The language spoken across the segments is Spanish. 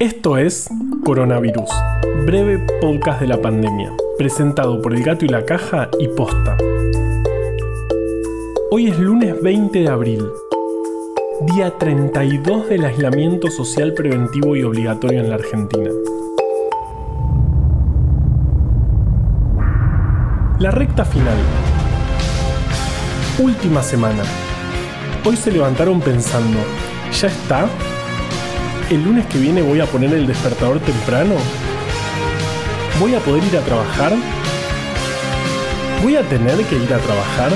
Esto es Coronavirus, breve podcast de la pandemia, presentado por El Gato y la Caja y Posta. Hoy es lunes 20 de abril, día 32 del aislamiento social preventivo y obligatorio en la Argentina. La recta final. Última semana. Hoy se levantaron pensando, ¿ya está? El lunes que viene voy a poner el despertador temprano? ¿Voy a poder ir a trabajar? ¿Voy a tener que ir a trabajar?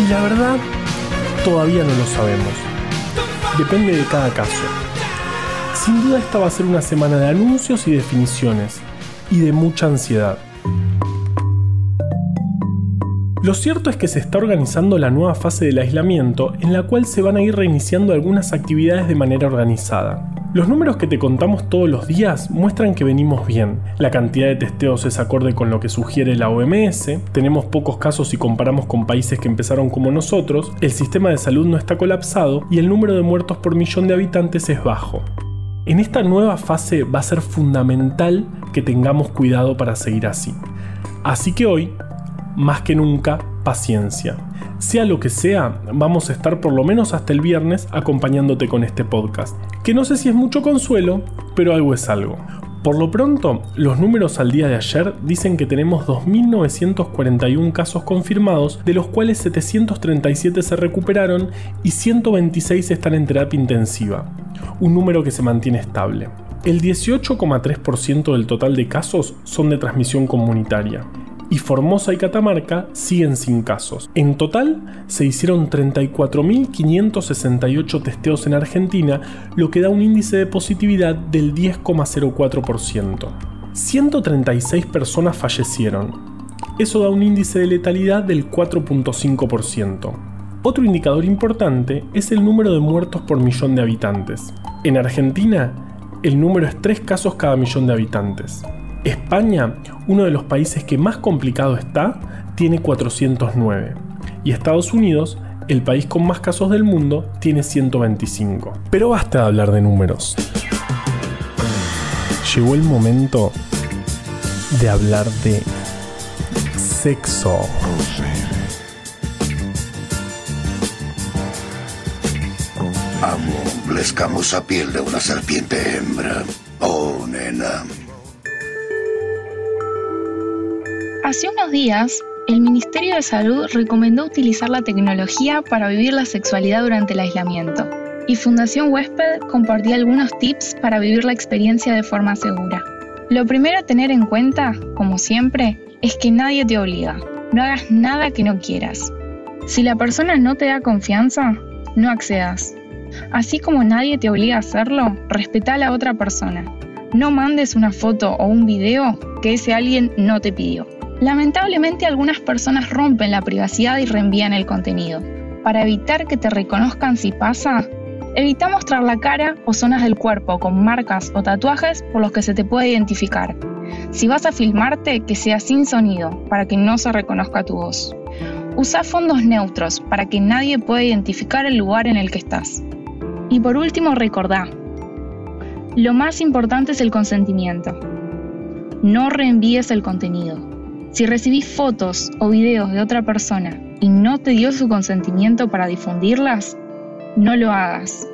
Y la verdad, todavía no lo sabemos. Depende de cada caso. Sin duda esta va a ser una semana de anuncios y definiciones, y de mucha ansiedad. Lo cierto es que se está organizando la nueva fase del aislamiento en la cual se van a ir reiniciando algunas actividades de manera organizada. Los números que te contamos todos los días muestran que venimos bien. La cantidad de testeos es acorde con lo que sugiere la OMS, tenemos pocos casos si comparamos con países que empezaron como nosotros, el sistema de salud no está colapsado y el número de muertos por millón de habitantes es bajo. En esta nueva fase va a ser fundamental que tengamos cuidado para seguir así. Así que hoy más que nunca, paciencia. Sea lo que sea, vamos a estar por lo menos hasta el viernes acompañándote con este podcast. Que no sé si es mucho consuelo, pero algo es algo. Por lo pronto, los números al día de ayer dicen que tenemos 2.941 casos confirmados, de los cuales 737 se recuperaron y 126 están en terapia intensiva, un número que se mantiene estable. El 18,3% del total de casos son de transmisión comunitaria y Formosa y Catamarca siguen sin casos. En total se hicieron 34.568 testeos en Argentina, lo que da un índice de positividad del 10,04%. 136 personas fallecieron. Eso da un índice de letalidad del 4.5%. Otro indicador importante es el número de muertos por millón de habitantes. En Argentina, el número es 3 casos cada millón de habitantes. España, uno de los países que más complicado está, tiene 409. Y Estados Unidos, el país con más casos del mundo, tiene 125. Pero basta de hablar de números. Llegó el momento de hablar de sexo. Amo la escamosa piel de una serpiente hembra. Oh, nena. Hace unos días, el Ministerio de Salud recomendó utilizar la tecnología para vivir la sexualidad durante el aislamiento, y Fundación Huésped compartía algunos tips para vivir la experiencia de forma segura. Lo primero a tener en cuenta, como siempre, es que nadie te obliga. No hagas nada que no quieras. Si la persona no te da confianza, no accedas. Así como nadie te obliga a hacerlo, respeta a la otra persona. No mandes una foto o un video que ese alguien no te pidió. Lamentablemente algunas personas rompen la privacidad y reenvían el contenido. Para evitar que te reconozcan si pasa, evita mostrar la cara o zonas del cuerpo con marcas o tatuajes por los que se te puede identificar. Si vas a filmarte, que sea sin sonido, para que no se reconozca tu voz. Usa fondos neutros para que nadie pueda identificar el lugar en el que estás. Y por último, recordá, lo más importante es el consentimiento. No reenvíes el contenido. Si recibís fotos o videos de otra persona y no te dio su consentimiento para difundirlas, no lo hagas.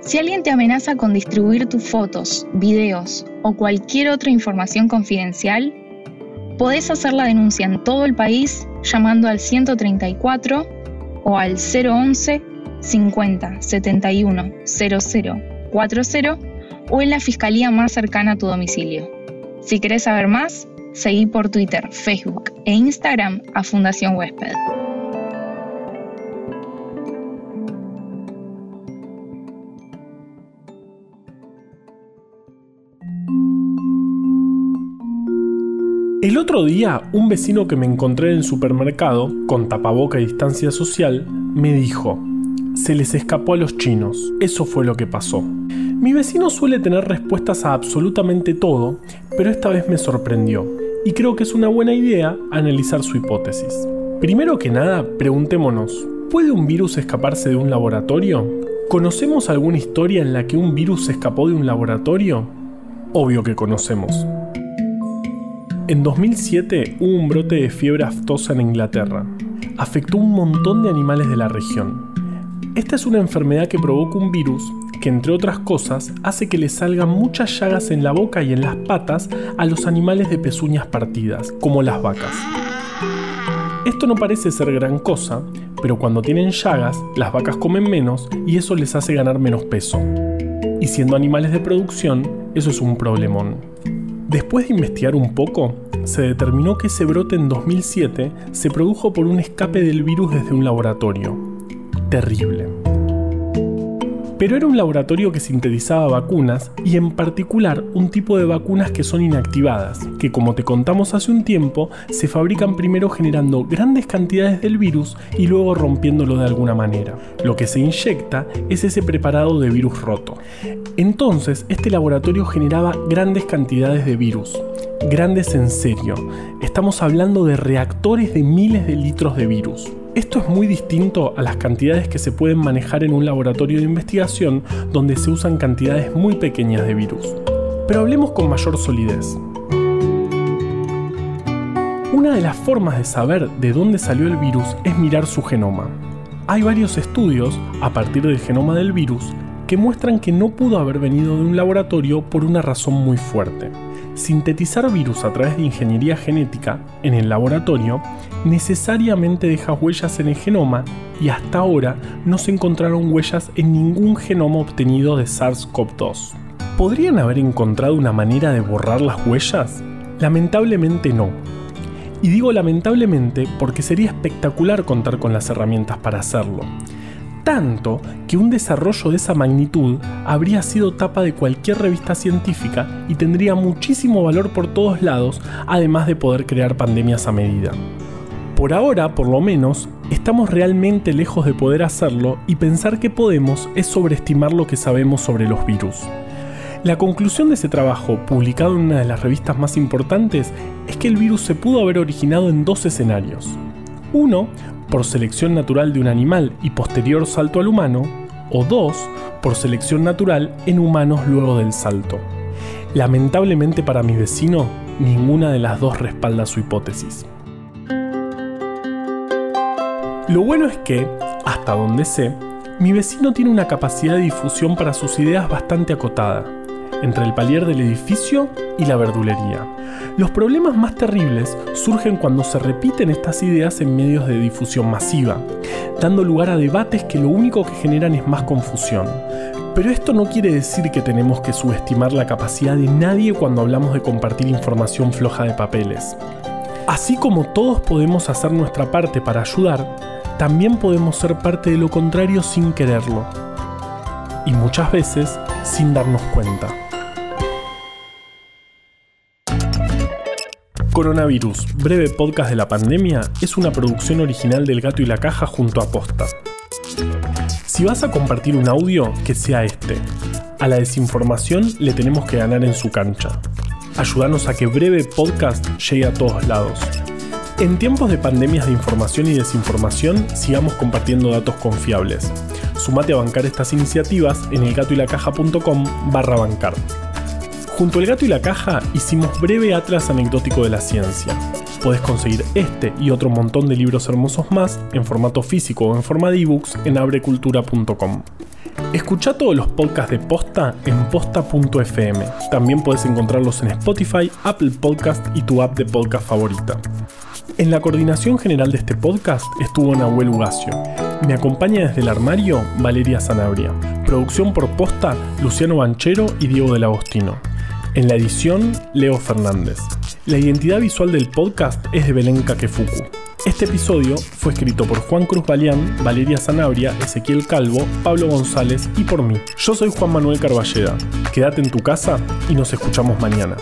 Si alguien te amenaza con distribuir tus fotos, videos o cualquier otra información confidencial, podés hacer la denuncia en todo el país llamando al 134 o al 011 50 71 00 40 o en la fiscalía más cercana a tu domicilio. Si querés saber más, Seguí por Twitter, Facebook e Instagram a Fundación Huésped. El otro día, un vecino que me encontré en el supermercado, con tapaboca y distancia social, me dijo, se les escapó a los chinos, eso fue lo que pasó. Mi vecino suele tener respuestas a absolutamente todo, pero esta vez me sorprendió y creo que es una buena idea analizar su hipótesis. Primero que nada, preguntémonos, ¿Puede un virus escaparse de un laboratorio? ¿Conocemos alguna historia en la que un virus escapó de un laboratorio? Obvio que conocemos. En 2007 hubo un brote de fiebre aftosa en Inglaterra. Afectó un montón de animales de la región. Esta es una enfermedad que provoca un virus que, entre otras cosas, hace que le salgan muchas llagas en la boca y en las patas a los animales de pezuñas partidas, como las vacas. Esto no parece ser gran cosa, pero cuando tienen llagas, las vacas comen menos y eso les hace ganar menos peso. Y siendo animales de producción, eso es un problemón. Después de investigar un poco, se determinó que ese brote en 2007 se produjo por un escape del virus desde un laboratorio. Terrible. Pero era un laboratorio que sintetizaba vacunas y en particular un tipo de vacunas que son inactivadas, que como te contamos hace un tiempo, se fabrican primero generando grandes cantidades del virus y luego rompiéndolo de alguna manera. Lo que se inyecta es ese preparado de virus roto. Entonces, este laboratorio generaba grandes cantidades de virus. Grandes en serio. Estamos hablando de reactores de miles de litros de virus. Esto es muy distinto a las cantidades que se pueden manejar en un laboratorio de investigación donde se usan cantidades muy pequeñas de virus. Pero hablemos con mayor solidez. Una de las formas de saber de dónde salió el virus es mirar su genoma. Hay varios estudios, a partir del genoma del virus, que muestran que no pudo haber venido de un laboratorio por una razón muy fuerte. Sintetizar virus a través de ingeniería genética en el laboratorio necesariamente deja huellas en el genoma y hasta ahora no se encontraron huellas en ningún genoma obtenido de SARS-CoV-2. ¿Podrían haber encontrado una manera de borrar las huellas? Lamentablemente no. Y digo lamentablemente porque sería espectacular contar con las herramientas para hacerlo tanto que un desarrollo de esa magnitud habría sido tapa de cualquier revista científica y tendría muchísimo valor por todos lados, además de poder crear pandemias a medida. Por ahora, por lo menos, estamos realmente lejos de poder hacerlo y pensar que podemos es sobreestimar lo que sabemos sobre los virus. La conclusión de ese trabajo, publicado en una de las revistas más importantes, es que el virus se pudo haber originado en dos escenarios. Uno, por selección natural de un animal y posterior salto al humano, o dos, por selección natural en humanos luego del salto. Lamentablemente para mi vecino, ninguna de las dos respalda su hipótesis. Lo bueno es que, hasta donde sé, mi vecino tiene una capacidad de difusión para sus ideas bastante acotada, entre el palier del edificio y la verdulería. Los problemas más terribles surgen cuando se repiten estas ideas en medios de difusión masiva, dando lugar a debates que lo único que generan es más confusión. Pero esto no quiere decir que tenemos que subestimar la capacidad de nadie cuando hablamos de compartir información floja de papeles. Así como todos podemos hacer nuestra parte para ayudar, también podemos ser parte de lo contrario sin quererlo. Y muchas veces sin darnos cuenta. Coronavirus, breve podcast de la pandemia, es una producción original del Gato y la Caja junto a Posta. Si vas a compartir un audio, que sea este. A la desinformación le tenemos que ganar en su cancha. Ayúdanos a que breve podcast llegue a todos lados. En tiempos de pandemias de información y desinformación, sigamos compartiendo datos confiables. Sumate a bancar estas iniciativas en elgatoylacaja.com barra bancar. Junto al gato y la caja hicimos breve atlas anecdótico de la ciencia. Puedes conseguir este y otro montón de libros hermosos más en formato físico o en forma de ebooks en abrecultura.com. Escucha todos los podcasts de Posta en posta.fm. También puedes encontrarlos en Spotify, Apple Podcast y tu app de podcast favorita. En la coordinación general de este podcast estuvo Nahuel Ugacio. Me acompaña desde el armario Valeria Sanabria. Producción por Posta Luciano Banchero y Diego del Agostino. En la edición, Leo Fernández. La identidad visual del podcast es de Belén Kakefuku. Este episodio fue escrito por Juan Cruz Balián, Valeria Zanabria, Ezequiel Calvo, Pablo González y por mí. Yo soy Juan Manuel Carballeda. Quédate en tu casa y nos escuchamos mañana.